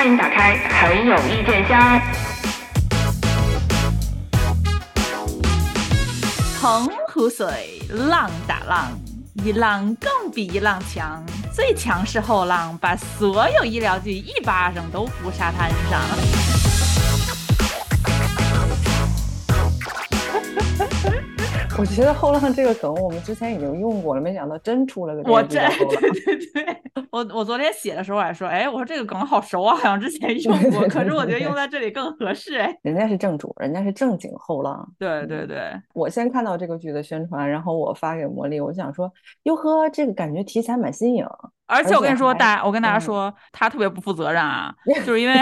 欢迎打开很有意见箱。洪湖水，浪打浪，一浪更比一浪强。最强势后浪，把所有医疗剧一巴掌都扑沙滩上。我觉得后浪这个梗我们之前已经用过了，没想到真出了个我这这对对对，我我昨天写的时候还说，哎，我说这个梗好熟啊，好像之前用过，可是我觉得用在这里更合适哎。人家是正主，人家是正经后浪。对对对，我先看到这个剧的宣传，然后我发给魔力，我想说，哟呵，这个感觉题材蛮新颖。而且我跟你说，还大我跟大家嗯说，他特别不负责任啊，就是因为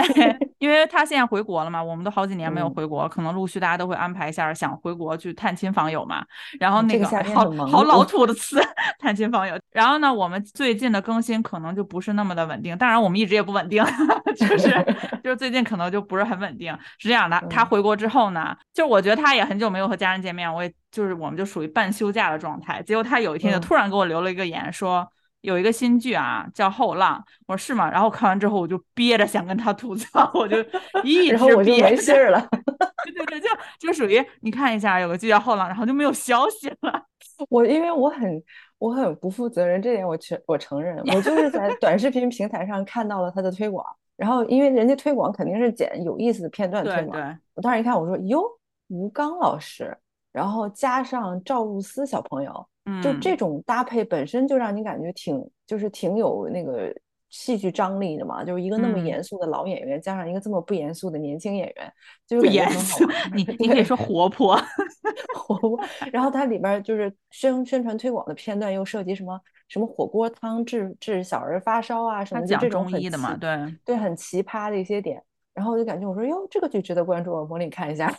因为他现在回国了嘛，我们都好几年没有嗯回国，可能陆续大家都会安排一下想回国去探亲访友嘛。然后那个好好老土的词，探亲访友。然后呢，我们最近的更新可能就不是那么的稳定，当然我们一直也不稳定，就是 就是最近可能就不是很稳定。是这样的，他嗯回国之后呢，就我觉得他也很久没有和家人见面，我也就是我们就属于半休假的状态。结果他有一天就嗯突然给我留了一个言，说。有一个新剧啊，叫《后浪》，我说是吗？然后看完之后，我就憋着想跟他吐槽，我就一直然后我就没信儿了。对对对，就就属于你看一下有个剧叫《后浪》，然后就没有消息了。我因为我很我很不负责任，这点我承我承认，我就是在短视频平台上看到了他的推广，然后因为人家推广肯定是剪有意思的片段推广，对对，我当时一看，我说哟，吴刚老师，然后加上赵露思小朋友，就嗯。这种搭配本身就让你感觉挺就是挺有那个戏剧张力的嘛，就是一个那么嗯。严肃的老演员，加上一个这么不严肃的年轻演员，就不感觉严肃你你可以说活泼。活泼，然后它里边儿就是宣宣传推广的片段又涉及什么什么火锅汤治治小儿发烧啊什么，就这种很中医的嘛，对对，很奇葩的一些点。然后我就感觉我说哟，这个剧值得关注，我模拟看一下，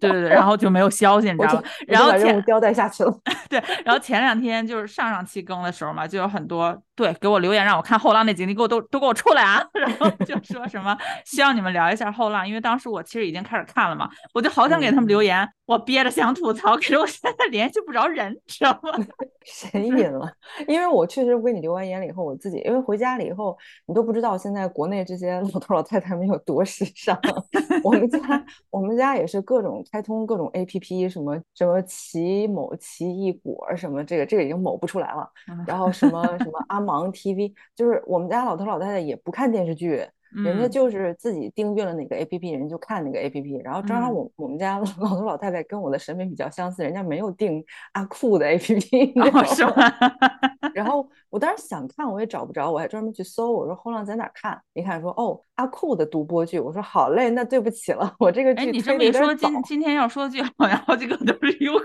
对对对，然后就没有消息，你知道吗？然后任交代下去了。对，然后前两天就是上上期更的时候嘛，就有很多对给我留言让我看后浪那集，你给我都都给我出来啊！然后就说什么希望你们聊一下后浪，因为当时我其实已经开始看了嘛，我就好想给他们留言，我憋着想吐槽，可是我现在联系不着人，你知道吗？神隐了，因为我确实我给你留完言了以后，我自己因为回家了以后，你都不知道现在国内这些老头老太太们有多时尚。我们家我们家也是各种开通各种 APP，什么什么奇某奇异果什么这个这个已经某不出来了，然后什么 什么阿芒 TV，就是我们家老头老太太也不看电视剧。人家嗯就是自己订阅了哪个 A P P，人就看那个 A P P。然后正好嗯我我们家老头老太太跟我的审美比较相似，人家没有订阿酷的 A P P，哦，是吗？吗？然后我当时想看，我也找不着，我还专门去搜，我说后浪在哪儿看？一看说哦，阿酷的独播剧。我说好嘞，那对不起了，我这个哎，剧你这么一说，今。今天要说剧好像好几个都是优酷，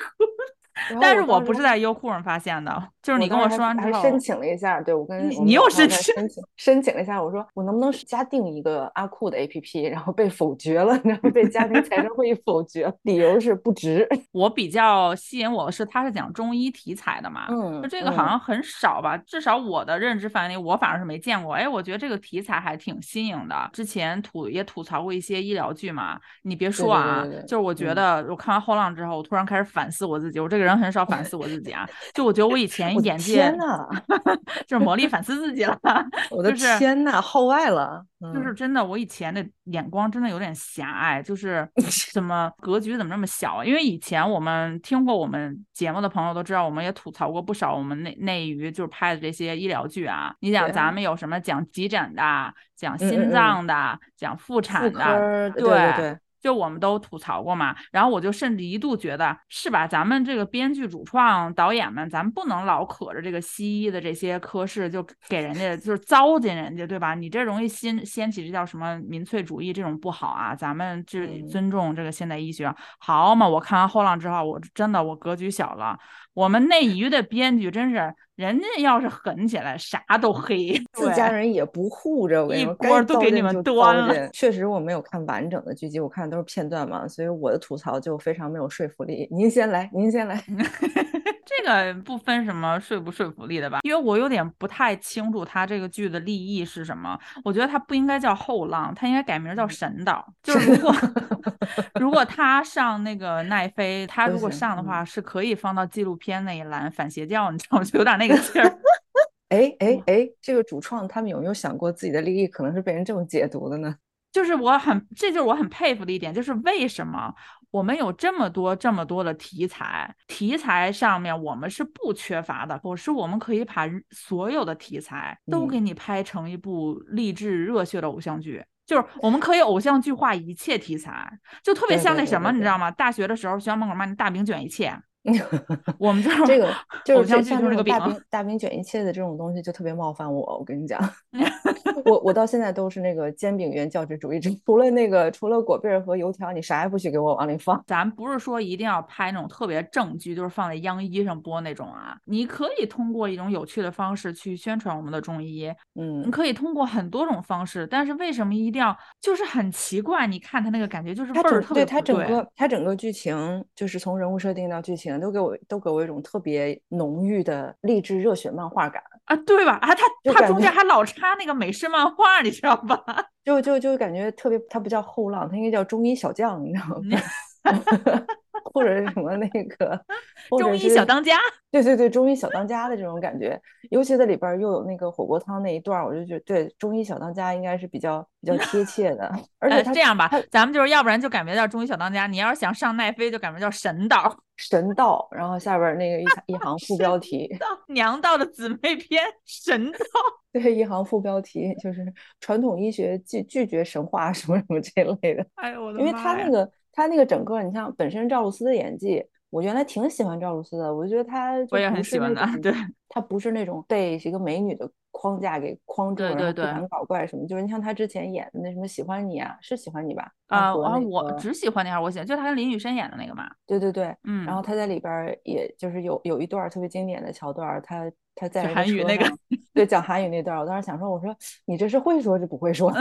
但是我不是在优酷上发现的，就是你跟我说完之后，申请了一下，对我跟你你又申请申请申请了一下，我说我能不能加订一个阿酷的 APP，然后被否决了，然 后被家庭财政会议否决，理由是不值。我比较吸引我的是，它是讲中医题材的嘛，就嗯这个好嗯像很少吧，至少我的认知范围内，我反而是没见过。哎，我觉得这个题材还挺新颖的。之前吐也吐槽过一些医疗剧嘛，你别说啊，对对对就是我觉嗯得我看完《后浪》之后，我突然开始反思我自己。我这个人很少反思我自己啊，就我觉得我以前眼界天呐，就是魔力反思自己了，我的天呐，号外了，嗯就是真的，我以前的眼光真的有点狭隘，就是 怎么格局怎么这么小啊？因为以前我们听过我们节目的朋友都知道，我们也吐槽过不少我们内内娱就是拍的这些医疗剧啊。你想咱们有什么讲急诊的、讲心嗯。脏的、讲妇妇产的，对对对，就我们都吐槽过嘛，然后我就甚至一度觉得，是吧？咱们这个编剧、主创、导演们，咱们不能老可着这个西医的这些科室，就给人家就是糟践人家，对吧？你这容易掀掀起这叫什么民粹主义，这种不好啊。咱们这嗯尊重这个现代医学，好嘛？我看完后浪之后，我真的我格局小了。我们内娱的编剧真是，人家要是狠起来，啥都黑。自家人也不护着，我一，锅都给你们端了确实，我没有看完整的剧集，我看的都是片段嘛，所以我的吐槽就非常没有说服力。您先来，您先来。这个不分什么说不说服力的吧，因为我有点不太清楚他这个剧的立意是什么。我觉得他不应该叫后浪，他应该改名叫神导。就是如果 如果他上那个奈飞，他如果上的话，是可以放到纪录片那一栏反邪教，你知道吗？就有点那个劲儿。哎哎哎，这个主创他们有没有想过自己的利益可能是被人这么解读的呢？就是我很，这就是我很佩服的一点，就是为什么我们有这么多这么多的题材，题材上面我们是不缺乏的，可是我们可以把所有的题材都给你拍成一部励志热血的偶像剧，就是我们可以偶像剧化一切题材，就特别像那什么，你知道吗？大学的时候学校门口卖那大饼卷一切。我们这这个 就是像像这个大饼大饼卷一切的这种东西就特别冒犯我，我跟你讲，我我到现在都是那个煎饼原教旨主义者，除了那个除了果篦和油条，你啥也不许给我往里放。咱不是说一定要拍那种特别正剧，就是放在央一上播那种啊，你可以通过一种有趣的方式去宣传我们的中医，嗯，你可以通过很多种方式，但是为什么一定要就是很奇怪？你看他那个感觉就是味儿特别对，他整个他整个剧情就是从人物设定到剧情。都给我都给我一种特别浓郁的励志热血漫画感啊，对吧？啊，他他中间还老插那个美式漫画，你知道吧？就就就感觉特别，他不叫后浪，他应该叫中医小将，你知道吗？或者是什么那个 中医小当家，对对对，中医小当家的这种感觉，尤其在里边又有那个火锅汤那一段，我就觉得对中医小当家应该是比较比较贴切的。而且这样吧，咱们就是要不然就改名叫中医小当家，你要是想上奈飞就改名叫神道 神道，然后下边那个一一行副标题娘道的姊妹篇神道，对，一行副标题就是传统医学拒拒绝神话什么什么这类的。哎呦我的妈！因为他那个。他那个整个，你像本身赵露思的演技，我原来挺喜欢赵露思的，我觉得她我也很喜欢她，对，她不是那种被一个美女的框架给框住，然后不敢搞怪什么，就是你像她之前演的那什么喜欢你啊，是喜欢你吧？啊，我我只喜欢你还是，我喜欢就她跟林雨申演的那个嘛，对对对，嗯，然后她在里边也就是有有一段特别经典的桥段，她她在韩语那个，对，讲韩语那段，我当时想说，我说你这是会说是不会说？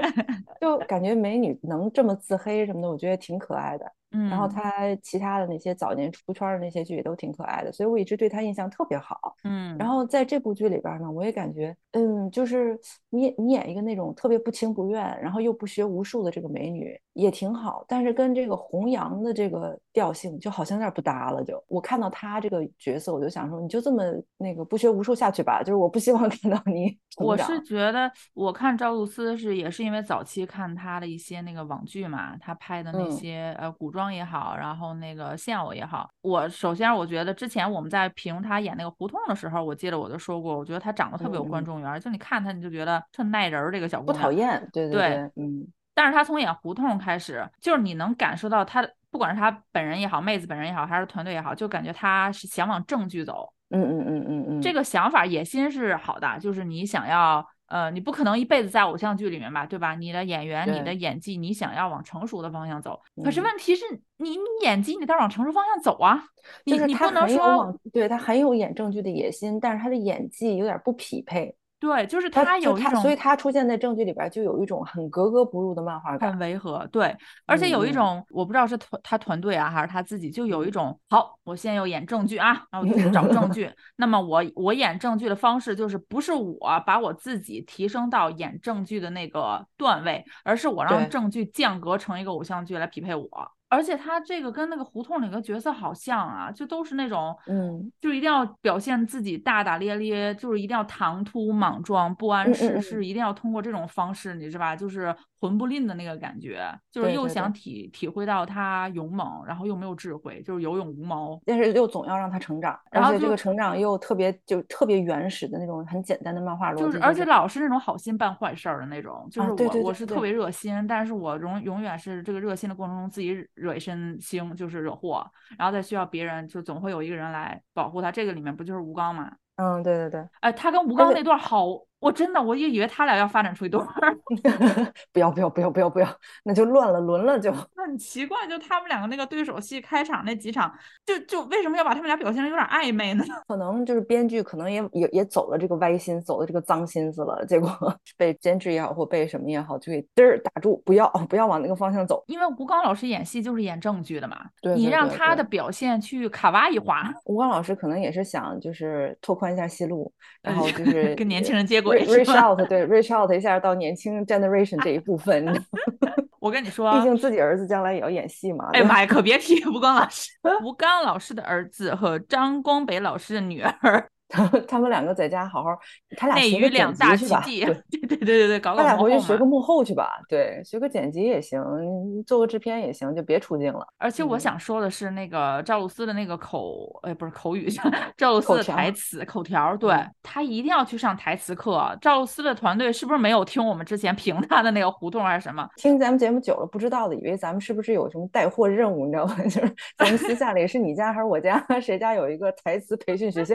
就感觉美女能这么自黑什么的，我觉得挺可爱的。嗯，然后他其他的那些早年出圈的那些剧也都挺可爱的，所以我一直对他印象特别好。嗯，然后在这部剧里边呢，我也感觉，嗯，就是你你演一个那种特别不情不愿，然后又不学无术的这个美女也挺好，但是跟这个弘扬的这个调性就好像有点不搭了。就我看到他这个角色，我就想说，你就这么那个不学无术下去吧，就是我不希望 看到你。我是觉得，我看赵露思是也是因为早期看她的一些那个网剧嘛，她拍的那些呃古装。也好，然后那个现偶也好，我首先我觉得之前我们在评他演那个胡同的时候，我记得我就说过，我觉得他长得特别有观众缘，就你看他你就觉得特耐人儿，这个小姑娘不讨厌，对对对，嗯。但是他从演胡同开始，就是你能感受到他，不管是他本人也好，妹子本人也好，还是团队也好，就感觉他是想往正剧走。嗯嗯嗯嗯嗯，这个想法野心是好的，就是你想要。呃，你不可能一辈子在偶像剧里面吧，对吧？你的演员，你的演技，你想要往成熟的方向走，可是问题是你，你演技你得往成熟方向走啊。你你不能说，对他很有演正剧的野心，但是他的演技有点不匹配。对，就是他有一种，所以他出现在证据里边就有一种很格格不入的漫画感，很违和。对，而且有一种，我不知道是团他团队啊，还是他自己，就有一种，好，我现在要演证据啊，然后去找证据。那么我我演证据的方式就是不是我把我自己提升到演证据的那个段位，而是我让证据降格成一个偶像剧来匹配我。而且他这个跟那个胡同里的角色好像啊，就都是那种，嗯，就一定要表现自己大大咧咧，就是一定要唐突莽撞、不谙世事，一定要通过这种方式，你知道吧？就是魂不吝的那个感觉，就是又想体体会到他勇猛，然后又没有智慧，就是有勇无谋，但是又总要让他成长，然后这个成长又特别就特别原始的那种很简单的漫画逻辑，就是而且老是那种好心办坏事儿的那种，就是我我是特别热心，但是我永永远是这个热心的过程中自己惹一身腥。就是惹祸，然后再需要别人，就总会有一个人来保护他。这个里面不就是吴刚吗？嗯，对对对。哎，他跟吴刚那段好。我真的，我也以为他俩要发展出一对儿。不要不要不要不要不要，那就乱了轮了就。很奇怪，就他们两个那个对手戏开场那几场，就就为什么要把他们俩表现的有点暧昧呢？可能就是编剧可能也也也走了这个歪心，走了这个脏心思了，结果被监制也好或被什么也好，就给嘚儿打住，不要不要往那个方向走。因为吴刚老师演戏就是演正剧的嘛，对你让他的表现去卡哇伊化。吴刚老师可能也是想就是拓宽一下戏路，然后就是跟年轻人接轨。Reach out，对，reach out 一下到年轻 generation 这一部分。我跟你说，毕竟自己儿子将来也要演戏嘛。哎呀妈呀，可别提吴刚老师。吴刚老师的儿子和张光北老师的女儿，他们两个在家好好，他俩学个剪两大辑去吧，对，对对对对对，搞搞他俩回去学个幕后去吧，对，学个剪辑也行，做个制片也行，就别出镜了。而且我嗯想说的是，那个赵露思的那个口，哎，不是口语，赵露思的台词口条，对嗯她一定要去上台词课。赵露思的团队是不是没有听我们之前评他的那个胡同还是什么？听咱们节目久了，不知道的，以为咱们是不是有什么带货任务，你知道吗？就是咱们私下里是你家还是我家，谁家有一个台词培训学校？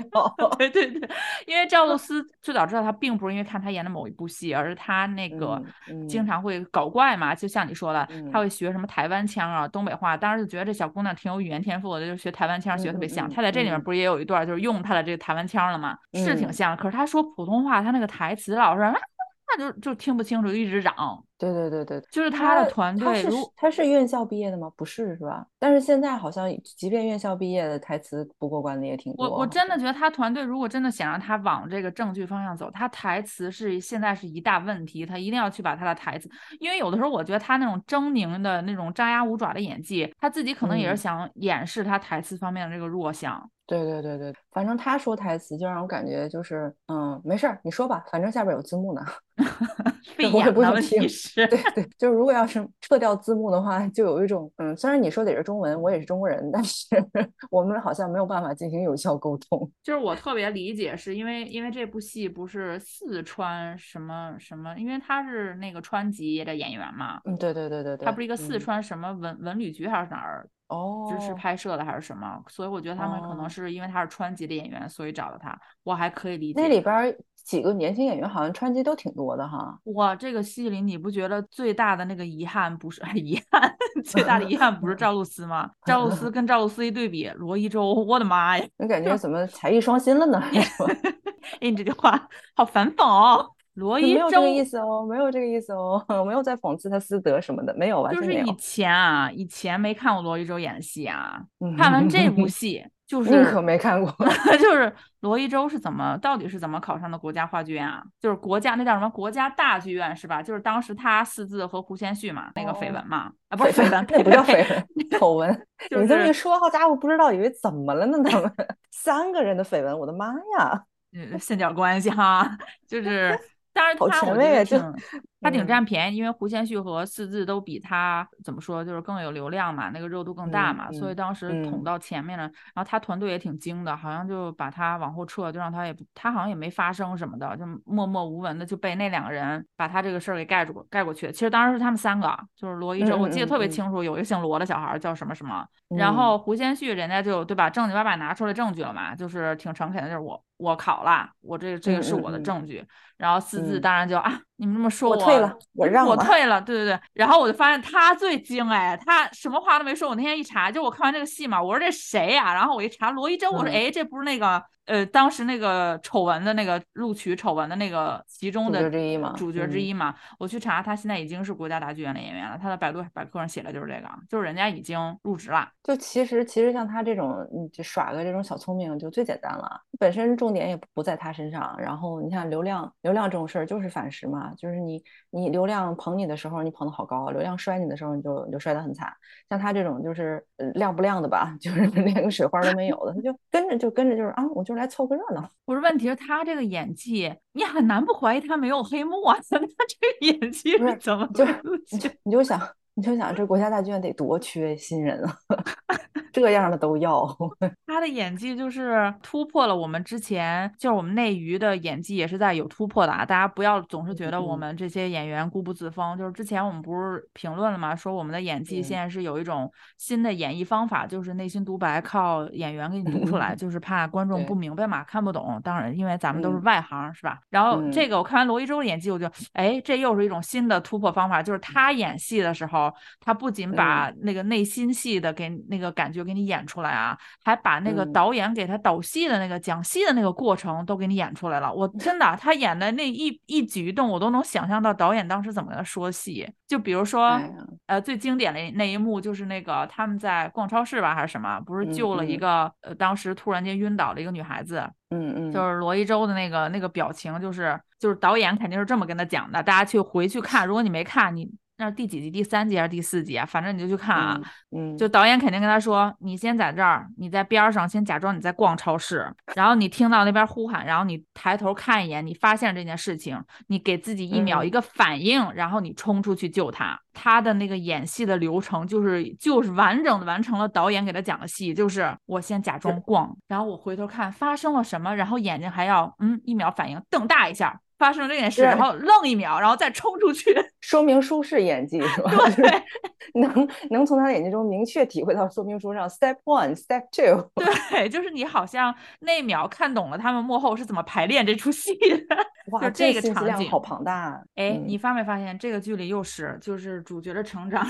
对对对，因为赵露思最早知道她，并不是因为看她演的某一部戏，而是她那个嗯经嗯常会搞怪嘛，就像你说的，她嗯会学什么台湾腔啊、东北话，当时就觉得这小姑娘挺有语言天赋的，就学台湾腔学得特别像。她在这里面嗯不是也有一段就是用她的这个台湾腔了吗？是挺嗯像，可是她说普通话，她那个台词老是。那就就听不清楚，就一直嚷。对对对对，就是他的团队他是他是院校毕业的吗？不是是吧？但是现在好像即便院校毕业的台词不过关的也挺多。我我真的觉得他团队如果真的想让他往这个正剧方向走，他台词是现在是一大问题，他一定要去把他的台词，因为有的时候我觉得他那种狰狞的那种张牙舞爪的演技，他自己可能也是嗯想掩饰他台词方面的这个弱项。对对对对，反正他说台词就让我感觉就是，嗯，没事儿，你说吧，反正下边有字幕呢。费我也不想听对。对，就是如果要是撤掉字幕的话，就有一种，嗯，虽然你说的也是中文，我也是中国人，但是 我们好像没有办法进行有效沟通。就是我特别理解，是因为因为这部戏不是四川什么什么，因为他是那个川籍的演员嘛，嗯，对对对对对，他不是一个四嗯。川什么文文旅局还是哪儿哦，支持拍摄的还是什么，所以我觉得他们可能哦。是因为他是川籍的演员，所以找了他，我还可以理解。那里边儿几个年轻演员好像川籍都挺多的哈。哇，这个戏里你不觉得最大的那个遗憾不是 遗憾，最大的遗憾不是赵露思吗？赵露思跟赵露思一对比，罗一舟，我的妈呀！你感觉怎么才艺双馨了呢？哎，你这句话好反讽哦。罗一舟没有这个意思哦，没有这个意思哦，我 没有在讽刺他私德什么的，没有，完全就是以。前啊，以前没看过罗一舟演戏啊，嗯看完这部 戏就你可没看过。就是罗一舟是怎么到底是怎么考上的国家话剧院啊？就是国家那叫什么国家大剧院是吧？就是当时他四字和胡先煦嘛，那个绯哦闻嘛，啊不是绯绯闻，那不叫呸绯闻，丑闻。就你这么一说，好家伙，不知道以为怎么了呢？他们三个人的绯闻，我的妈呀！嗯线角关系哈，就是。当然好他我觉得前卫啊就挺，他挺嗯占便宜，因为胡先煦和四字都比他怎么说，就是更有流量嘛，那个热度更大嗯嘛，所以嗯当时捅嗯到前面了。然后他团队也挺精的，好像就把他往后撤，就让他也不，他好像也没发声什么的，就默默无闻的就被那两个人把他这个事儿给盖住盖过去。其实当时是他们三个，就是罗一舟，嗯我记得特别清楚，有一个姓罗的小孩儿叫什么什么，然嗯后胡先煦人家就对吧，正经八百拿出来证据了嘛，就是挺诚恳的，就是我我考了，我这这个是我的证据。然后四字嗯当然就啊，你们这么说我退了我让了我退了，对对对。然后我就发现他最精哎，他什么话都没说。我那天一查，就我看完这个戏嘛，我说这谁呀、然后我一查罗一舟，我说嗯哎，这不是那个呃当时那个丑闻的那个录取丑闻的那个其中主的角之一嘛主角之嗯一嘛。我去查，他现在已经是国家大剧院的演员了，他的百度百科上写的就是这个，就是人家已经入职了。就其实其实像他这种，你就耍个这种小聪明就最简单了，本身重点也不在他身上。然后你看流量，流量这种事儿就是反噬嘛，就是你你流量捧你的时候，你捧的好高；流量摔你的时候，你就你就摔得很惨。像他这种就是呃亮不亮的吧，就是连个水花都没有的，他就跟着就跟着就是啊，我就来凑个热闹。不是，问题是他这个演技，你很难不怀疑他没有黑幕啊！他这个演技是怎么就你就你就想你就想这国家大剧院得多缺新人啊，这样的都要。他的演技就是突破了我们之前，就是我们内娱的演技也是在有突破的啊！大家不要总是觉得我嗯们这些演员固步自封，就是之前我们不是评论了吗？说我们的演技嗯现在是有一种新的演绎方法，就是内心独白靠演员给你读出来，就是怕观众不明白嘛，看不懂。当然，因为咱们都是嗯外行，是吧？然后这嗯个我看完罗一舟的演技，我就哎，这又是一种新的突破方法，就是他演戏的时候，他不仅把那个内心戏的给那个感觉给你演出来啊，还把那个嗯。导演给他导戏的那个讲戏的那个过程都给你演出来了。我 真的，他演的那一一举一动，我都能想象到导演当时怎么跟他说戏。就比如说，哎呃，最经典的那一幕就是那个他们在逛超市吧，还是什么，不是嗯救了一嗯。个、呃当时突然间晕倒的一个女孩子，嗯嗯，就是罗一舟的那个那个表情，就是就是导演肯定是这么跟他讲的，大家去回去看，如果你没看，你那是第几集？第三集还是第四集啊？反正你就去看啊。嗯，就导演肯定跟他说：“你先在这儿，你在边上先假装你在逛超市，然后你听到那边呼喊，然后你抬头看一眼，你发现这件事情，你给自己一秒一个反应，然后你冲出去救他。他的那个演戏的流程就是就是完整的完成了导演给他讲的戏，就是我先假装逛，然后我回头看发生了什么，然后眼睛还要嗯一秒反应，瞪大一下。”发生这件事，然后愣一秒，然后再冲出去，说明书是演技是吧？对，能能从他的演技中明确体会到说明书上 step one step two。对，就是你好像那秒看懂了他们幕后是怎么排练这出戏的。哇，这个场景好庞大。啊哎，你发没发现这个剧里又是就是主角的成长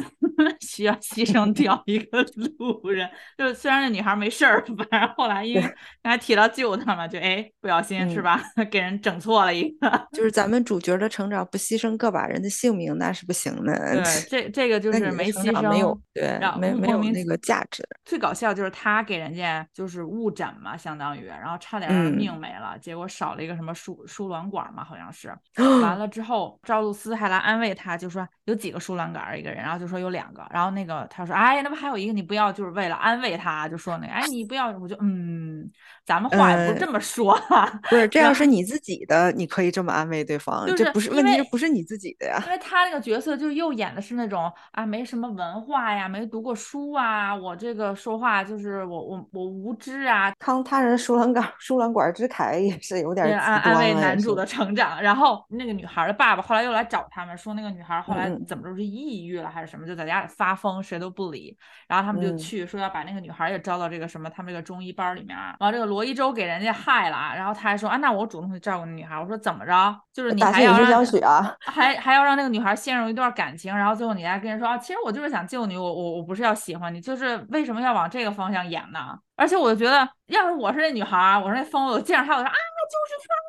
需要牺牲掉一个路人？就是虽然那女孩没事儿，反正后来因为刚才提到救他嘛，就哎不小心是吧，给人整错了一个。就是咱们主角的成长不牺牲个把人的性命那是不行的。对，这这个就是没牺牲，没有对，没没有那个价值。最搞笑就是他给人家就是误诊嘛，相当于，然后差点命没了，结果少了一个什么输输卵管嘛，好像是。完了之后，赵露思还来安慰他，就说有几个输卵管一个人，然后就说有两个，然后那个他说哎，那不还有一个，你不要就是为了安慰他，就说那个哎你不要，我就嗯。咱们话也不是这么说，不是 这要是你自己的，你可以这么安慰对方，这不是问题，这不是你自己的呀。因为他那个角色就又演的是那种啊，没什么文化呀，没读过书啊，我这个说话就是我我我无知啊。康他人输卵管输卵管之凯也是有点安安慰男主的成长。然后那个女孩的爸爸后来又来找他们，说那个女孩后来怎么着是抑郁了还是什么，就在家里发疯，谁都不理。然后他们就去说要把那个女孩也招到这个什么他们这个中医班里面。然后这个罗。罗一周给人家害了，然后他还说啊，那我主动去照顾那女孩。我说怎么着？就是你还要让 还还要让那个女孩陷入一段感情，然后最后你还跟人说啊，其实我就是想救你，我我我不是要喜欢你，就是为什么要往这个方向演呢？而且我就觉得，要是我是那女孩，我说那疯子，我见着她我说啊，就是他。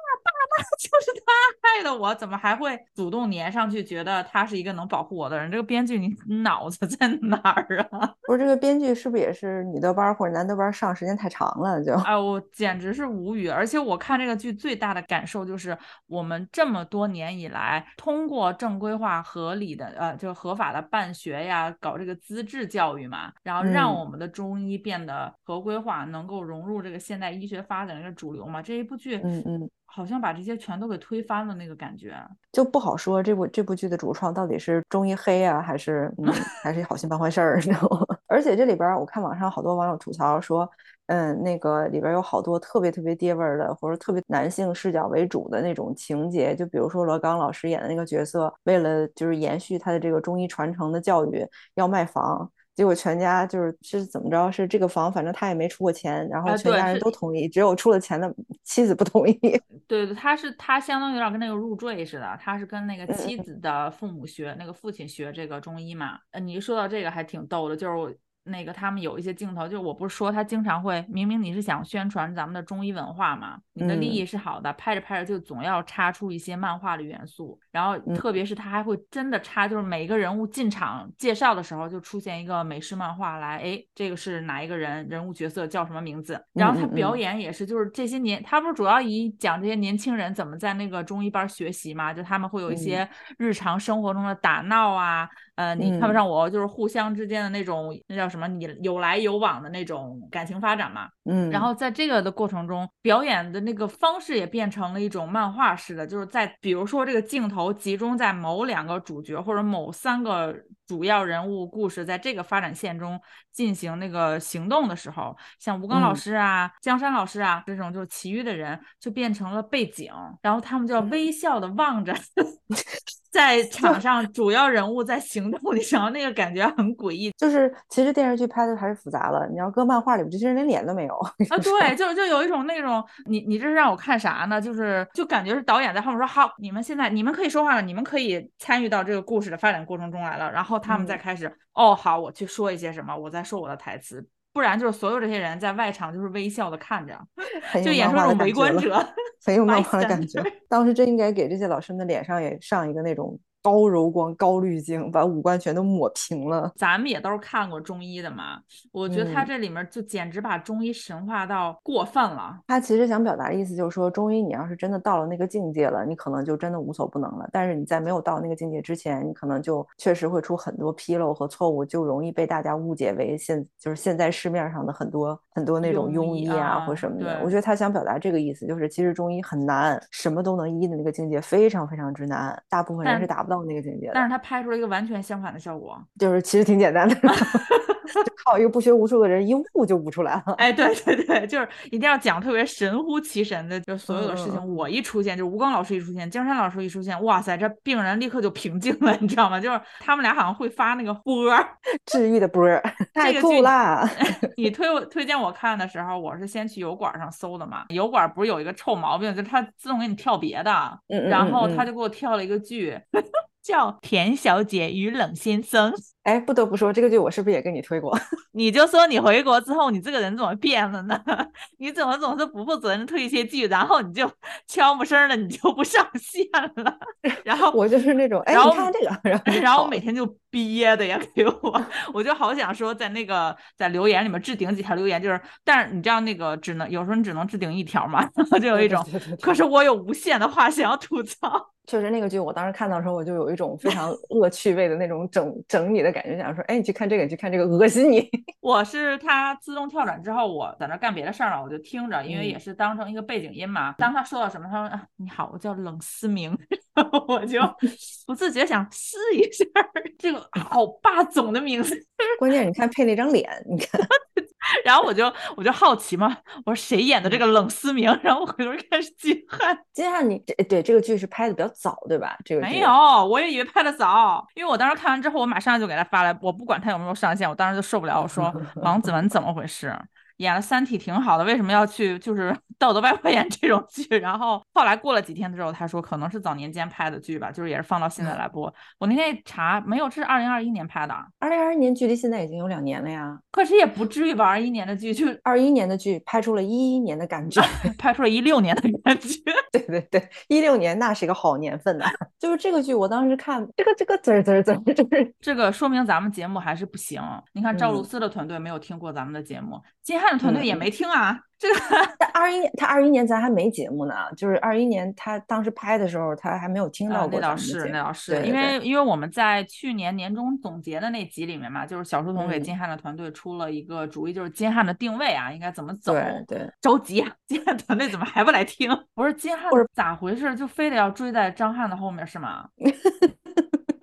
就是他害的我，怎么还会主动粘上去？觉得他是一个能保护我的人？这个编剧你脑子在哪儿啊？不是这个编剧是不是也是女的班或者男的班上时间太长了？就哎，我简直是无语。而且我看这个剧最大的感受就是，我们这么多年以来，通过正规化、合理的呃，就合法的办学呀，搞这个资质教育嘛，然后让我们的中医变得合规化，能够融入这个现代医学发展的一个主流嘛。这一部剧，嗯嗯。好像把这些全都给推翻了，那个感觉就不好说。这部这部剧的主创到底是中医黑啊，还是嗯，还是好心办坏事儿？你知道吗？而且这里边我看网上好多网友吐槽说，嗯，那个里边有好多特别特别爹味儿的，或者特别男性视角为主的那种情节。就比如说罗刚老师演的那个角色，为了就是延续他的这个中医传承的教育，要卖房。结果全家就是是怎么着？是这个房，反正他也没出过钱，然后全家人都同意，只有出了钱的妻子不同意。对对，他是他相当于有点跟那个入赘似的，他是跟那个妻子的父母学，那个父亲学这个中医嘛。呃，你一说到这个还挺逗的，就是我。那个他们有一些镜头，就我不是说他经常会，明明你是想宣传咱们的中医文化嘛，你的利益是好的，拍着拍着就总要插出一些漫画的元素，然后特别是他还会真的插，就是每一个人物进场介绍的时候就出现一个美式漫画来，哎，这个是哪一个人人物角色叫什么名字？然后他表演也是，就是这些年他不是主要以讲这些年轻人怎么在那个中医班学习嘛，就他们会有一些日常生活中的打闹啊。呃，你看不上我，就是互相之间的那种，那叫什么？你有来有往的那种感情发展嘛。嗯，然后在这个的过程中，表演的那个方式也变成了一种漫画式的，就是在比如说这个镜头集中在某两个主角或者某三个主要人物故事，在这个发展线中进行那个行动的时候，像吴刚老师啊、江山老师啊这种就是其余的人就变成了背景，然后他们就要微笑的望着。在场上，主要人物在行动的时候，那个感觉很诡异。就是其实电视剧拍的还是复杂了。你要搁漫画里边，这些人连脸都没有 啊。对，就就有一种那种，你你这是让我看啥呢？就是就感觉是导演在后面说，好，你们现在你们可以说话了，你们可以参与到这个故事的发展过程中来了。然后他们再开始，哦，好，我去说一些什么，我在说我的台词。不然就是所有这些人在外场就是微笑的看着，就演出那种围观者，很有漫画的感觉。当时真应该给这些老师们的脸上也上一个那种高柔光、高滤镜，把五官全都抹平了。咱们也都是看过中医的嘛，我觉得他嗯这里面就简直把中医神化到过分了。他其实想表达的意思就是说，中医你要是真的到了那个境界了，你可能就真的无所不能了。但是你在没有到那个境界之前，你可能就确实会出很多纰漏和错误，就容易被大家误解为现就是现在市面上的很多很多那种庸医啊啊或什么的。对我觉得他想表达这个意思，就是其实中医很难，什么都能医的那个境界非常非常之难，大部分人是达不到那个境界的。但是他拍出了一个完全相反的效果。就是其实挺简单的，就靠一个不学无术的人一悟就悟出来了。哎，对对对，就是一定要讲特别神乎其神的，就所有的事情，我一出现，就是吴刚老师一出现，江山老师一出现，哇塞，这病人立刻就平静了，你知道吗？就是他们俩好像会发那个波儿。治愈的波儿太酷啦！你推我推荐我看的时候，我是先去油管上搜的嘛。油管不是有一个臭毛病，就是它自动给你跳别的，嗯嗯然后他就给我跳了一个剧，叫《田小姐与冷先生》。哎，不得不说，这个剧我是不是也跟你推过？你就说你回国之后，你这个人怎么变了呢？你怎么总是不负责任推一些剧，然后你就悄没声儿的，你就不上线了？然后我就是那种，哎，你看看这个，然后就然后跑了每天就憋的呀给我，我就好想说在那个在留言里面置顶几条留言，就是，但是你知道那个只能有时候你只能置顶一条嘛，就有一种，可是我有无限的话想要吐槽。确实那个剧，我当时看到的时候，我就有一种非常恶趣味的那种整整你的感觉，想说，哎，你去看这个，你去看这个，恶心你。我是它自动跳转之后，我在那干别的事儿了，我就听着，因为也嗯是当成一个背景音嘛。当他说到什么，他说啊你好，我叫冷思明，我就不自觉想试一下这个好霸总的名字，关键你看配那张脸，你看，然后我就我就好奇嘛，我说谁演的这个冷思明？然后我回头看是金瀚，金瀚你这对这个剧是拍的比较早，对吧？这个没有，我也以为拍的早，因为我当时看完之后，我马上就给他发来，我不管他有没有上线，我当时就受不了，我说王子文怎么回事？演了《三体》挺好的，为什么要去就是 道德败坏演这种剧？然后后来过了几天之后，他说可能是早年间拍的剧吧，就是也是放到现在来播。我那天一查，没有，这是二零二一年拍的，二零二一年距离现在已经有两年了呀。可是也不至于吧？二一年的剧就二一年的剧拍出了一一年的感觉，拍出了一六年的感觉。对对 对，一六年那是一个好年份呐。就是这个剧，我当时看这个这个滋儿滋儿滋儿，就是 这个说明咱们节目还是不行。你看赵露嗯思的团队没有听过咱们的节目，金瀚的团队也嗯没听啊。这个 他二一年他二一年咱还没节目呢，就是二一年他当时拍的时候，他还没有听到啊，过那倒是，那倒是，对因对为因为我们在去年年终总结的那集里面嘛，就是小书童给嗯金汉的团队出了一个主意，就是金汉的定位啊，应该怎么走。对对，着急啊！金汉团队怎么还不来听？不是金瀚或者咋回事？就非得要追在张翰的后面是吗？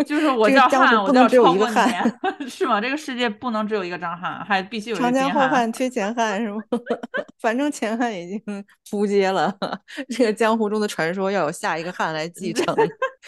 就是我这个叫汉，不能只有一个超过你汉，是吗？这个世界不能只有一个张翰，还必须有一个长。江后汉缺前汉是吗？反正前汉已经扑街了，这个江湖中的传说要有下一个汉来继承。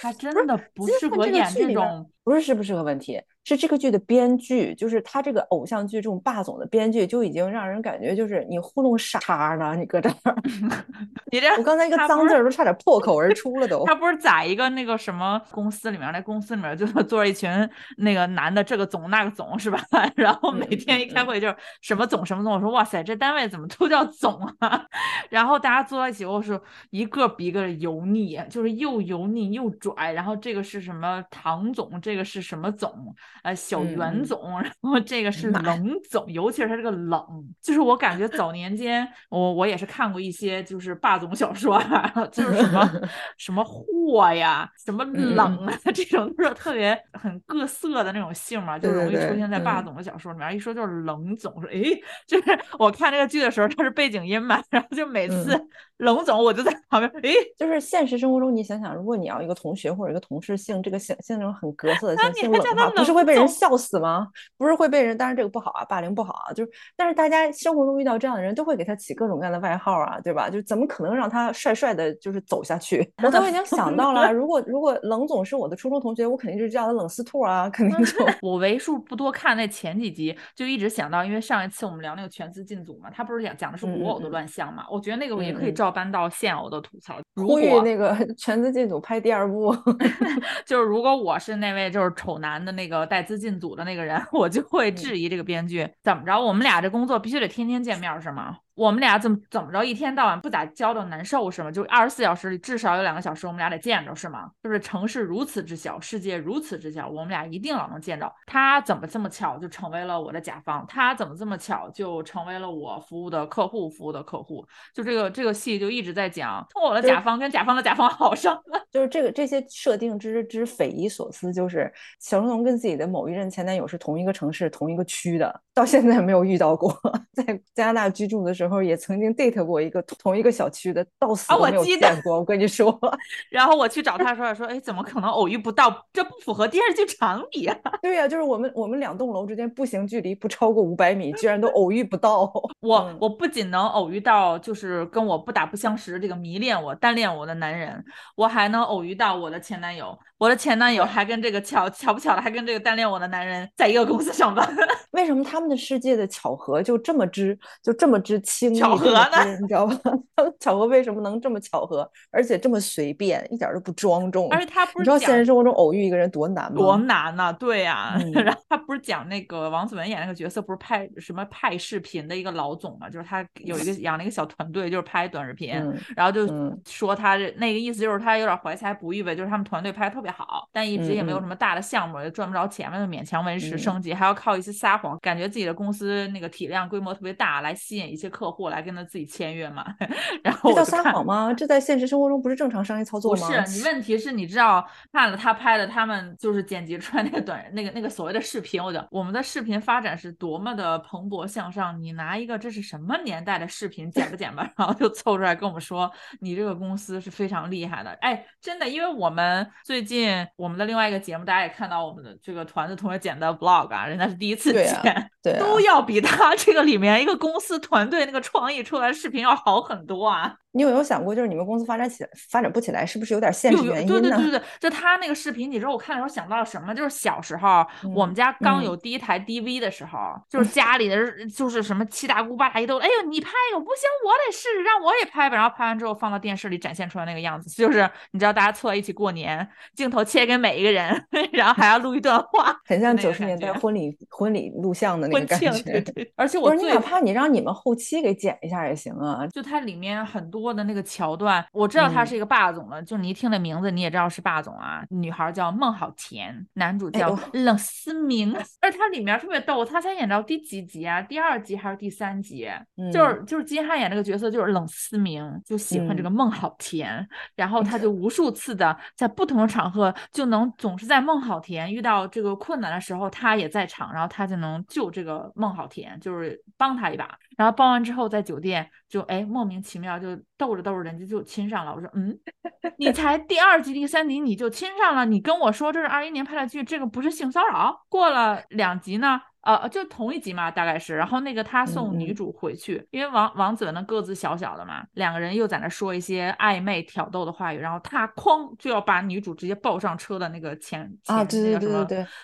他真的不适合演这种。不是适不适合问题，是这个剧的编剧，就是他这个偶像剧这种霸总的编剧就已经让人感觉就是你糊弄傻叉呢，你搁这儿，你这我刚才一个脏字儿都差点破口而出了都。他不是在一个那个什么公司里面，那公司里面就是坐着一群那个男的，这个总那个总是吧？然后每嗯天一开会就是什么总什么总，我说哇塞，这单位怎么都叫总啊？然后大家坐在一起，我说一个比一个油腻，就是又油腻又拽。然后这个是什么唐总，这个是什么总？呃，小袁总，然后这个是冷总，尤其是他这个冷，就是我感觉早年间我我也是看过一些就是霸总小说啊，就是什么 什么货呀，什么嗯冷啊，这种都是特别很各色的那种姓嘛，就容易出现在霸嗯总的小说里面。一说就是冷总，说诶，就是我看这个剧的时候，它是背景音嘛，然后就每次嗯冷总我就在旁边，诶，就是现实生活中，你想想，如果你要一个同学或者一个同事姓这个姓姓那种很格色的姓，姓冷的话，不是会被人笑死吗？不是会被人，当然这个不好啊，霸凌不好啊，就是，但是大家生活中遇到这样的人，都会给他起各种各样的外号啊，对吧？就怎么可能让他帅帅的，就是走下去？我都已经想到了，如果如果冷总是我的初中同学，我肯定就是叫他冷司兔啊，肯定就 我为数不多看那前几集，就一直想到，因为上一次我们聊那个全资进组嘛，他不是讲讲的是古偶的乱象嘛，我觉得那个也可以嗯嗯照搬到现偶的吐槽。如呼吁果那个 全资进组拍第二部。就是如果我是那位就是丑男的那个带资进组的那个人，我就会质疑这个编剧怎么着，我们俩这工作必须得天天见面儿是吗？我们俩怎么怎么着，一天到晚不咋交的难受是吗？就二十四小时里至少有两个小时我们俩得见着是吗？就是城市如此之小，世界如此之小，我们俩一定老能见着。他怎么这么巧就成为了我的甲方？他怎么这么巧就成为了我服务的客户？服务的客户？就这个这个戏就一直在讲，通过我的甲方跟甲方的甲方好上了。就是这个这些设定之之匪夷所思，就是小龙跟自己的某一任前男友是同一个城市、同一个区的，到现在没有遇到过。在加拿大居住的时候，也曾经 date 过一个同一个小区的，到死都没有见过。我跟你说，然后我去找他说说，哎，怎么可能偶遇不到？这不符合电视剧常理啊。对呀，就是我们我们两栋楼之间步行距离不超过五百米，居然都偶遇不到。我我不仅能偶遇到，就是跟我不打不相识这个迷恋我、单恋我的男人，我还能偶遇到我的前男友。我的前男友还跟这个巧巧不巧的，还跟这个单恋我的男人在一个公司上班。为什么他们的世界的巧合就这么之就这么之巧合呢？你知道吧？巧合为什么能这么巧合，而且这么随便，一点都不庄重？而且他不是你知道现实生活中偶遇一个人多难吗？多难呐！对呀，然后他不是讲那个王子文演那个角色，不是拍什么拍视频的一个老总嘛？就是他有一个养了一个小团队，就是拍短视频，然后就说他这那个意思就是他有点怀才不遇呗，就是他们团队拍的特别好，但一直。也没有什么大的项目，也赚不着钱嘛，就勉强维持生计，还要靠一些撒谎，感觉自己的公司那个体量规模特别大，来吸引一些客户来跟他自己签约嘛。然后这叫撒谎吗？这在现实生活中不是正常商业操作吗？不是，你问题是你知道看了他拍的，他们就是剪辑出来那个短那个那个所谓的视频，我讲我们的视频发展是多么的蓬勃向上。你拿一个这是什么年代的视频剪吧剪吧，然后就凑出来跟我们说你这个公司是非常厉害的。哎，真的，因为我们最近我们的另外。一个节目，大家也看到我们的这个团子同学剪的 vlog 啊，人家是第一次剪，对，都要比他这个里面一个公司团队那个创意出来的视频要好很多啊。你有没有想过，就是你们公司发展起来发展不起来，是不是有点现实原因呢？对对对对，就他那个视频，你知道我看的时候想到了什么？就是小时候我们家刚有第一台 DV 的时候，就是家里的就是什么七大姑八大姨都，哎呦你拍一个不行，我得试试，让我也拍吧。然后拍完之后放到电视里展现出来那个样子，就是你知道大家凑在一起过年，镜头切给每一个人，然后还要录一段话，很像九十年代婚礼婚礼录像的那个感觉。对对。而且我你哪怕你让你们后期给剪一下也行啊，就它里面很多的那个桥。段我知道他是一个霸总了，就你一听那名字，你也知道是霸总啊。女孩叫孟好甜，男主叫冷思明，而他里面特别逗，他才演到第几集啊？第二集还是第三集？就是就是金瀚演这个角色就是冷思明，就喜欢这个孟好甜，然后他就无数次的在不同的场合就能总是在孟好甜遇到这个困难的时候，他也在场，然后他就能救这个孟好甜，就是帮他一把。然后报完之后在酒店就哎莫名其妙就逗着逗着人家。就亲上了，我说嗯，你才第二集第三集你就亲上了，你跟我说这是二一年拍的剧，这个不是性骚扰？过了两集呢？呃，就同一集嘛，大概是。然后那个他送女主回去，因为王王子文的个子小小的嘛，两个人又在那说一些暧昧挑逗的话语，然后他哐就要把女主直接抱上车的那个前前那个什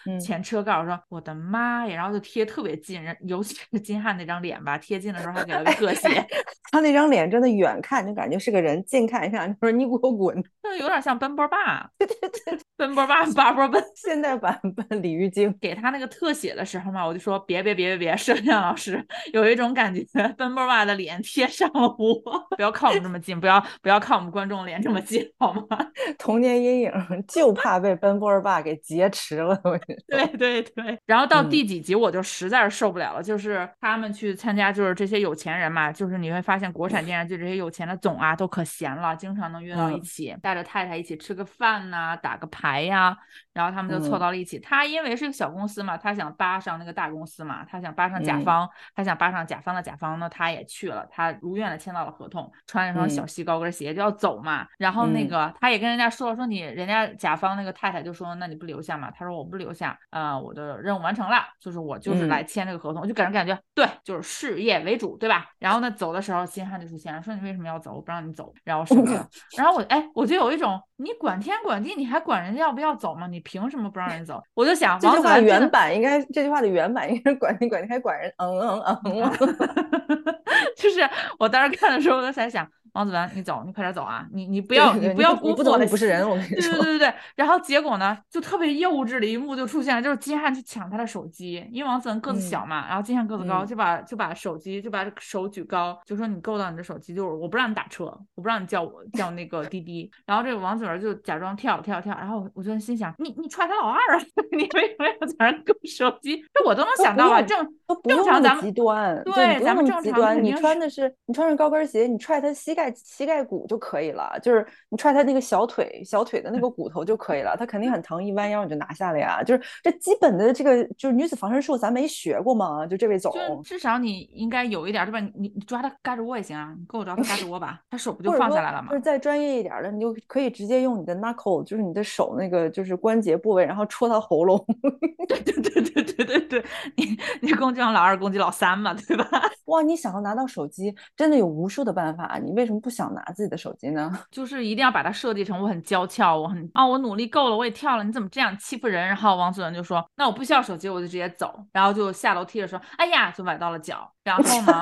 么前车盖，我说我的妈呀，然后就贴特别近，人尤其是金瀚那张脸吧，贴近的时候还给了个特写，他那张脸真的远看就感觉是个人，近看一下就是你给我滚，就有点像奔波霸，对对对，奔波霸八波奔，现代版本鲤鱼精，给他那个特写的时候嘛。我就说别别别别别，摄像老师有一种感觉，奔波爸的脸贴上了我，不要靠我们这么近，不要不要靠我们观众脸这么近，好吗？童年阴影就怕被奔波爸给劫持了。对对对，然后到第几集我就实在是受不了了，就是他们去参加，就是这些有钱人嘛，就是你会发现国产电视剧这些有钱的总啊都可闲了，经常能约到一起，带着太太一起吃个饭呐，打个牌呀，然后他们就凑到了一起。他因为是个小公司嘛，他想搭上那个大公司。嘛，他想扒上甲方，他想扒上甲方的甲方，那他也去了，他如愿的签到了合同，穿一双小细高跟鞋就要走嘛。然后那个他也跟人家说了，说你人家甲方那个太太就说，那你不留下嘛？他说我不留下，呃，我的任务完成了，就是我就是来签这个合同，我就给人感觉对，就是事业为主，对吧？然后呢，走的时候金汉就出现了，说你为什么要走？我不让你走，然后什么？然后我哎，我就有一种。你管天管地，你还管人家要不要走吗？你凭什么不让人走？我就想，这句话原版应该，这句话的原版应该是管你管你还管人，嗯嗯嗯，就是我当时看的时候，我在想，王子文，你走，你快点走啊！你你不要对对不要辜负我的你不是人，我跟你对对。对对对，然后结果呢，就特别幼稚的一幕就出现了，就是金瀚去抢他的手机，因为王子文个子小嘛，然后金瀚个子高，嗯就把就把手机就把手举高，就说你够到你的手机，就是我不让你打车，我不让你叫我叫那个滴滴，然后这个王子文就假装跳跳跳，然后我我就心想，你你踹他老二啊，你为什么要在那儿够手机？这我都能想到啊，正正常咱们极端，对咱们。正常肯你穿的是你穿着高跟鞋，你踹他膝盖膝盖骨就可以了，就是你踹他那个小腿小腿的那个 骨头就可以了，他肯定很疼，一弯腰你就拿下了呀。就是这基本的这个就是女子防身术，咱没学过吗？就这位总，就至少你应该有一点，对吧？你你抓他嘎吱窝也行啊，你给我抓他嘎吱窝吧，他手不就放下来了吗就？是再专业一点的，你就可以直接用你的 knuckle，就是你的手那个就是关节部位，然后戳他喉咙。对对对对对对对，你你攻击完老二，攻击老三嘛，对吧？哇，你想要拿到手机，真的有无数的办法，你为什么不想拿自己的手机呢？就是一定要把它设计成我很娇俏，我很啊，我努力够了，我也跳了，你怎么这样欺负人？然后王子文就说，那我不需要手机，我就直接走，然后就下楼梯的时候，哎呀，就崴到了脚，然后呢，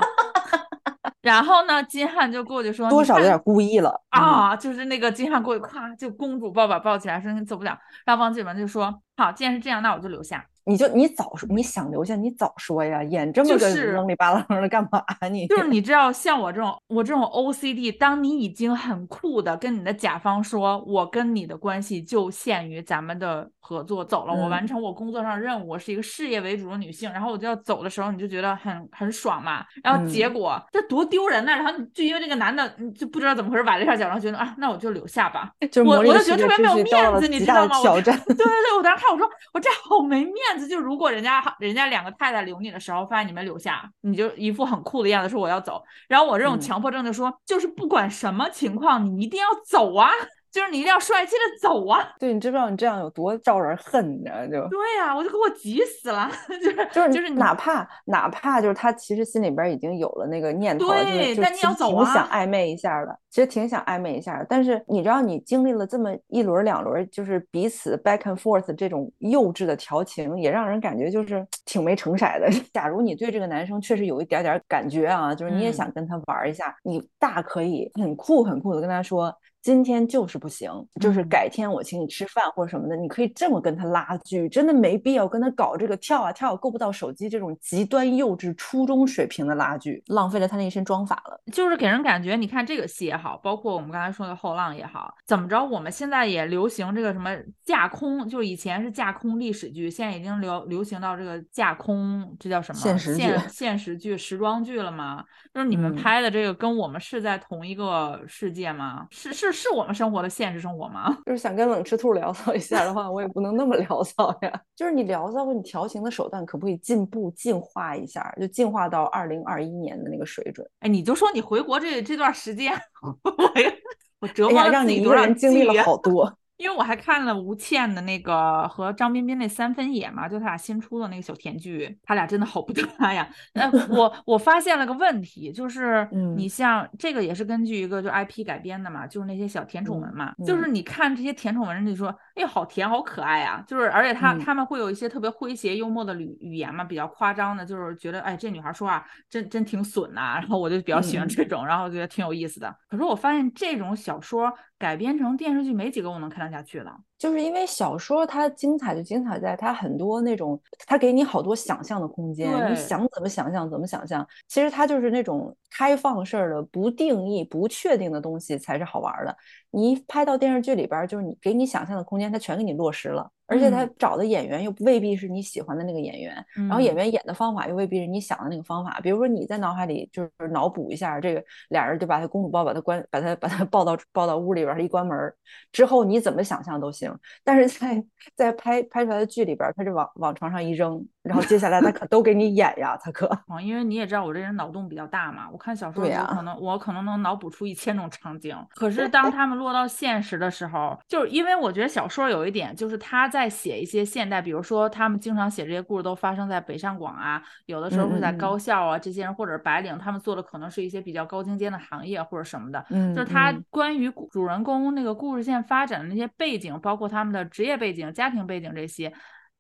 然后呢，金瀚就过去说，多少有点故意了。嗯，啊，就是那个金瀚过去，咵就公主抱把抱起来，说你走不了。然后王子文就说，好，既然是这样，那我就留下。你就你早说，你想留下，你早说呀！演这么个就是扔里巴啷的干嘛你？就是你知道，像我这种我这种 OCD，当你已经很酷的跟你的甲方说，我跟你的关系就限于咱们的合作走了，我完嗯成我工作上的任务，我是一个事业为主的女性，然后我就要走的时候，你就觉得很很爽嘛。然后结嗯果这多丢人呐！然后就因为这个男的，你就不知道怎么回事崴了一下脚，然后觉得啊，那我就留下吧。就我我就觉得特别没有面子，你知道吗？我挑战。对对对，我当时看我说我这好没面子。就如果人家人家两个太太留你的时候，发现你没留下，你就一副很酷的样子说我要走。然后我这种嗯强迫症就说，就是不管什么情况，你一定要走啊，就是你一定要帅气的走啊。对，你知不知道你这样有多招人恨呢？就对呀、我就给我急死了，就是就是就是哪怕哪怕就是他其实心里边已经有了那个念头了，就是对但你要走啊想暧昧一下的，其实挺想暧昧一下的。但是你知道，你经历了这么一轮两轮，就是彼此 back and forth 这种幼稚的调情，也让人感觉就是 挺没成色的。假如你对这个男生确实有一点点感觉啊，就是你也嗯想跟他玩一下，你大可以很酷很酷的跟他说。今天就是不行，就是嗯改天我请你吃饭或者什么的，你可以这么跟他拉锯，真的没必要跟他搞这个跳啊跳啊够不到手机这种极端幼稚初中水平的拉锯，浪费了他那一身妆法了。就是给人感觉，你看这个戏也好，包括我们刚才说的后浪也好，怎么着，我们现在也流行这个什么架空，就是以前是架空历史剧，现在已经流流行到这个架空，这叫什么？现实剧现 现实剧、时装剧了吗？就是你们嗯拍的这个跟我们是在同一个世界吗？是是是我们生活的现实生活吗？就是想跟冷吃兔聊骚一下的话，我也不能那么聊骚呀。就是你聊骚或你调情的手段可不可以进步进化一下，就进化到二零二一年的那个水准？哎，你就说你回国这这段时间，我折磨了让你一自己多少个人经历了好多。因为我还看了吴倩的那个和张彬彬那三分野嘛，就他俩新出的那个小甜剧，他俩真的好不搭呀。呃，我我发现了个问题，就是嗯你像这个也是根据一个就 IP 改编的嘛，就是那些小甜宠文嘛，就是你看这些甜宠文，你说哎呦好甜好可爱啊，就是而且他嗯他们会有一些特别诙谐幽默的语语言嘛，比较夸张的，就是觉得哎这女孩说话真真挺损呐、然后我就比较喜欢这种，然后觉得挺有意思的。可是我发现这种小说改编成电视剧没几个我能看得下去了。就是因为小说它精彩就精彩在它很多那种，它给你好多想象的空间，你想怎么想象怎么想象。其实它就是那种开放式的、不定义、不确定的东西才是好玩儿的。你一拍到电视剧里边儿，就是你给你想象的空间，它全给你落实了，而且他嗯找的演员又未必是你喜欢的那个演员，然后演嗯员演的方法又未必是你想的那个方法。比如说你在脑海里就是脑补一下，这个俩人就把他公主抱，把他关，把他把他抱到抱到屋里边儿，一关门儿之后，你怎么想象都行。但是在在拍拍出来的剧里边，他就往往床上一扔，然后接下来他可都给你演呀，他可。啊，因为你也知道我这人脑洞比较大嘛，我看小说对呀的时候可能我可能能脑补出一千种场景，可是 当他们落到现实的时候，就是因为我觉得小说有一点就是他在写一些现代，比如说他们经常写这些故事都发生在北上广啊，有的时候是在高校啊，这些人或者是白领，他们做的可能是一些比较高精尖的行业或者什么的，嗯就是他嗯关于主人公那个故事线发展的那些背景，包括他们的职业背景、家庭背景这些。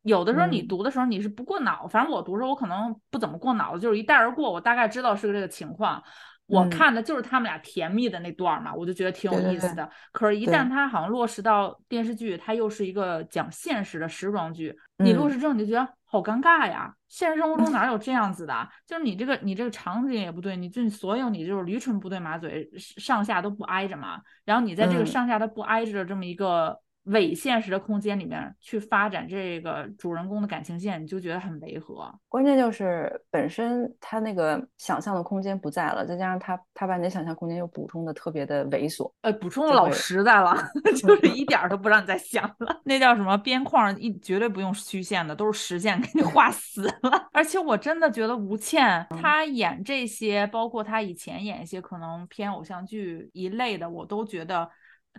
有的时候你嗯读的时候你是不过脑，反正我读的时候我可能不怎么过脑子，就是一带而过，我大概知道是个这个情况。我嗯看的就是他们俩甜蜜的那段儿嘛，我就觉得挺有对对对意思的。可是，一旦它好像落实到电视剧，它又是一个讲现实的时装剧，你落嗯实之后你就觉得好尴尬呀。现实生活中哪有这样子的啊？就是你这个你这个场景也不对，你就所有你就是驴唇不对马嘴，上下都不挨着嘛。然后你在这个嗯上下都不挨着的这么一个伪现实的空间里面去发展这个主人公的感情线，你就觉得很违和。关键就是本身他那个想象的空间不在了，再加上他他把你的想象空间又补充的特别的猥琐。呃，补充的老实在了，就是一点儿都不让你再想了。那叫什么边框一绝对不用虚线的，都是实线给你画死了。而且我真的觉得吴倩她演这些，包括她以前演一些可能偏偶像剧一类的，我都觉得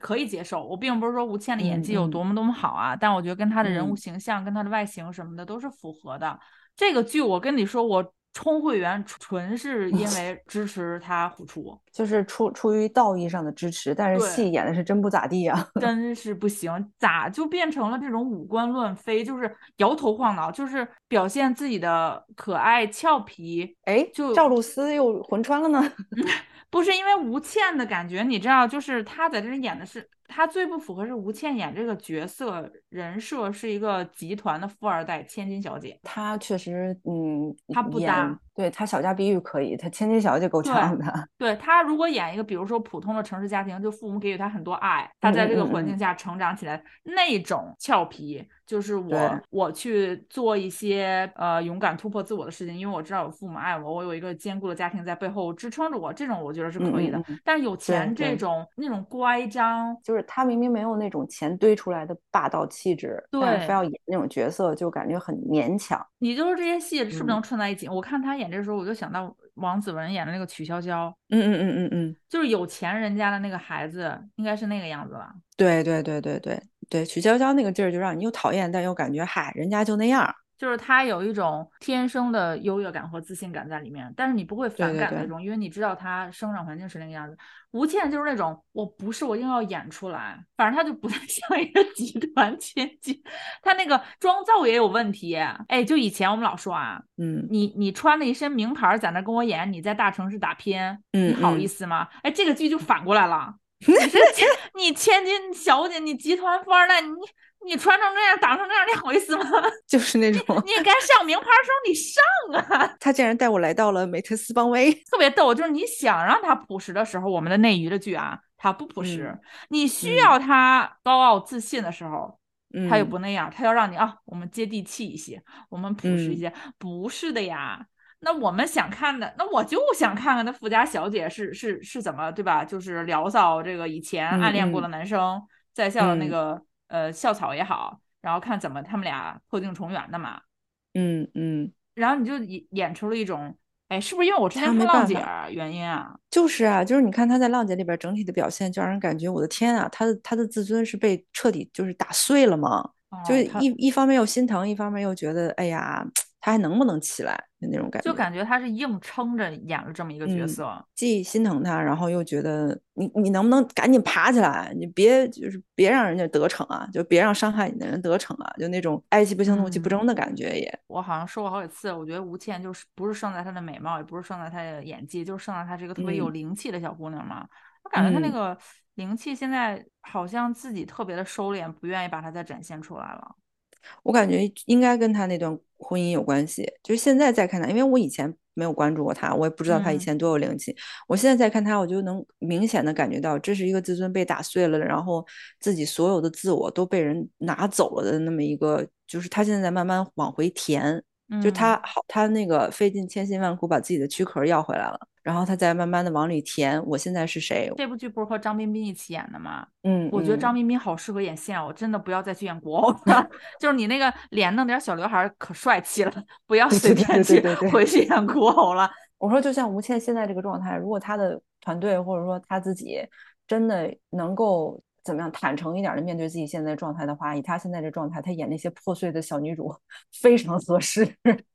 可以接受。我并不是说吴倩的演技有多么多么好啊，但我觉得跟她的人物嗯形象、跟她的外形什么的都是符合的。这个剧我跟你说，我充会员纯是因 为支持她复出。就是出出于道义上的支持，但是戏演的是真不咋地啊。真是不行，咋就变成了这种五官乱飞，就是摇头晃脑，就是表现自己的可爱俏皮，哎，就赵露思又魂穿了呢。不是因为吴倩的感觉，你知道，就是她在这里演的是，她最不符合是吴倩演这个角色人设是一个集团的富二代千金小姐，她确实，嗯，她不搭，对她小家碧玉可以，她千金小姐够呛的。对她如果演一个，比如说普通的城市家庭，就父母给予她很多爱，她在这个环境下成长起来，那种俏皮，就是我我去做一些呃勇敢突破自我的事情，因为我知道我父母爱我，我有一个坚固的家庭在背后支撑着我，这种我觉得是可以的。但是有钱这种那种乖张，就是她明明没有那种钱堆出来的霸道气质，对非要演那种角色，就感觉很勉强。你就是这些戏是不是嗯能串在一起？我看他演这时候，我就想到王子文演的那个曲筱绡，嗯嗯嗯嗯嗯，就是有钱人家的那个孩子，应该是那个样子吧。对对对对对对，曲筱绡那个劲儿就让你又讨厌，但又感觉嗨，人家就那样儿。就是他有一种天生的优越感和自信感在里面，但是你不会反感那种，因为你知道他生长环境是那个样子。吴倩就是那种，我不是我硬要演出来，反正他就不太 像一个集团千金，他那个妆造也有问题。哎，就以前我们老说啊，嗯你你穿了一身名牌在那跟我演，你在大城市打拼，你嗯好意嗯思吗？哎，这个剧就反过来了，你是 千你千金小姐，你集团富二代，你你穿成这样，挡成这样，你好意思吗？就是那种你也该上名牌的时候你上啊，他竟然带我来到了美特斯邦威。特别逗。就是你想让他朴实的时候，我们的内娱的剧啊，他不朴实；嗯你需嗯要他高傲自信的时候，嗯，他又不那样，他要让你啊，我们接地气一些，我们朴实一嗯些。不是的呀。那我们想看的，那我就想看看那富家小姐是是是怎么，对吧？就是聊骚这个以前暗恋过的嗯男生，在校的那嗯个、呃校草也好，然后看怎么他们俩破镜重圆的嘛。嗯嗯，然后你就演演出了一种，哎，是不是因为我之前他看浪姐原因啊？就是啊，就是你看他在浪姐里边整体的表现，就让人感觉我的天啊，他的他的自尊是被彻底就是打碎了嘛。就是一一方面又心疼，一方面又觉得哎呀，他还能不能起来的那种感觉。就感觉他是硬撑着演了这么一个角嗯色。既心疼他，然后又觉得你你能不能赶紧爬起来？你别就是别让人家得逞啊，就别让伤害你的人得逞啊，就那种哀其不幸，怒其不嗯争的感觉也。我好像说过好几次，我觉得吴倩就是不是胜在她的美貌，也不是胜在她的演技，就是胜在她是一个特别有嗯灵气的小姑娘嘛。我感觉她那嗯个灵气现在好像自己特别的收敛，不愿意把它再展现出来了。我感觉应该跟他那段婚姻有关系。就是现在再看他，因为我以前没有关注过他，我也不知道他以嗯前多有灵气。我现在再看他，我就能明显的感觉到，这是一个自尊被打碎了，然后自己所有的自我都被人拿走了的那么一个，就是他现在在慢慢往回填。就嗯他好，他那个费尽千辛万苦把自己的躯壳要回来了，然后他再慢慢的往里填，我现在是谁？这部剧不是和张彬彬一起演的吗？嗯，我觉得嗯张彬彬好适合演现偶，真的不要再去演国偶了。就是你那个脸弄点小刘海儿可帅气了，不要随便去回去演国偶了。我说，就像吴倩现在这个状态，如果她的团队或者说她自己真的能够怎么样坦诚一点的面对自己现在的状态的话，以他现在这状态，他演那些破碎的小女主 非常合适。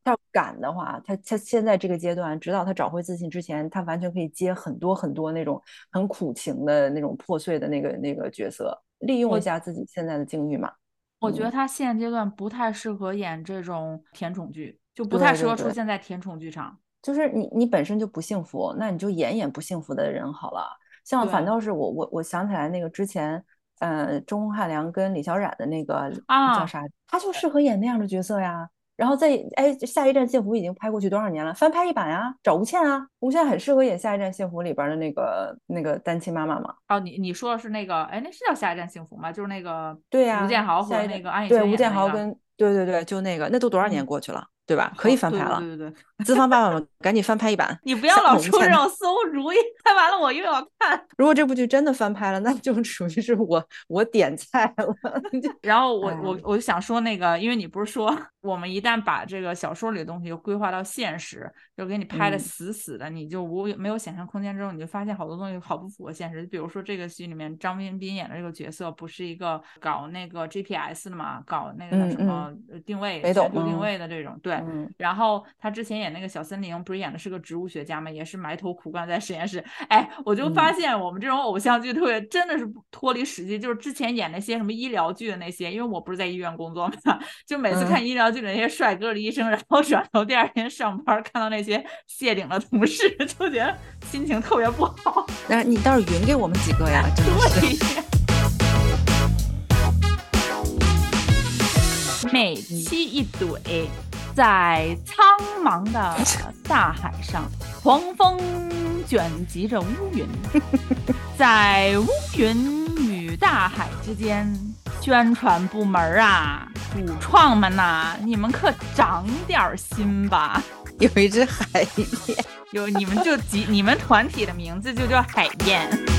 她要敢的话，他他现在这个阶段，直到他找回自信之前，他完全可以接很多很多那种很苦情的那种破碎的那个那个角色，利用一下自己现在的境遇嘛。我觉得嗯他现阶段不太适合演这种甜宠剧，就不太适合出现在甜宠剧场。就是你你本身就不幸福，那你就演演不幸福的人好了。像反倒是我我我想起来那个之前，呃，钟汉良跟李小冉的那个叫啥，他就适合演那样的角色呀。然后在哎，下一站幸福已经拍过去多少年了？翻拍一版呀，找吴倩啊，吴倩很适合演下一站幸福里边的那个那个单亲妈妈嘛。哦，你你说的是那个，哎，那是叫下一站幸福吗？就是那个对呀，吴建豪和那个安以轩对，吴建豪跟对对对，就那个，那都多少年过去了？对吧？可以翻拍了。对对对，资方爸爸们赶紧翻拍一版。你不要老出这种馊主意，拍完了我又要看。如果这部剧真的翻拍了，那就属于是我我点菜了。然后我我我就想说那个，因为你不是说我们一旦把这个小说里的东西规划到现实，就给你拍的死死的，你就无没有想象空间之后，你就发现好多东西好不符合现实。比如说这个剧里面张彬彬演的这个角色，不是一个搞那个 GPS 的嘛，搞那个叫什么定位、全球定位的这种，对。嗯，然后他之前演那个小森林，不是演的是个植物学家嘛，也是埋头苦干在实验室。哎，我就发现我们这种偶像剧特别真的是脱离实际，就是之前演那些什么医疗剧的那些，因为我不是在医院工作嘛，就每次看医疗剧的那些帅哥的医生，然后转头第二天上班看到那些谢顶的同事，就觉得心情特别不好。那你倒是匀给我们几个呀？对。每期一怼，在苍茫的大海上，狂风卷集着乌云，在乌云与大海之间，宣传部门啊，主创们呐，你们可长点心吧！有一只海燕，有你们就集，你们团体的名字就叫海燕。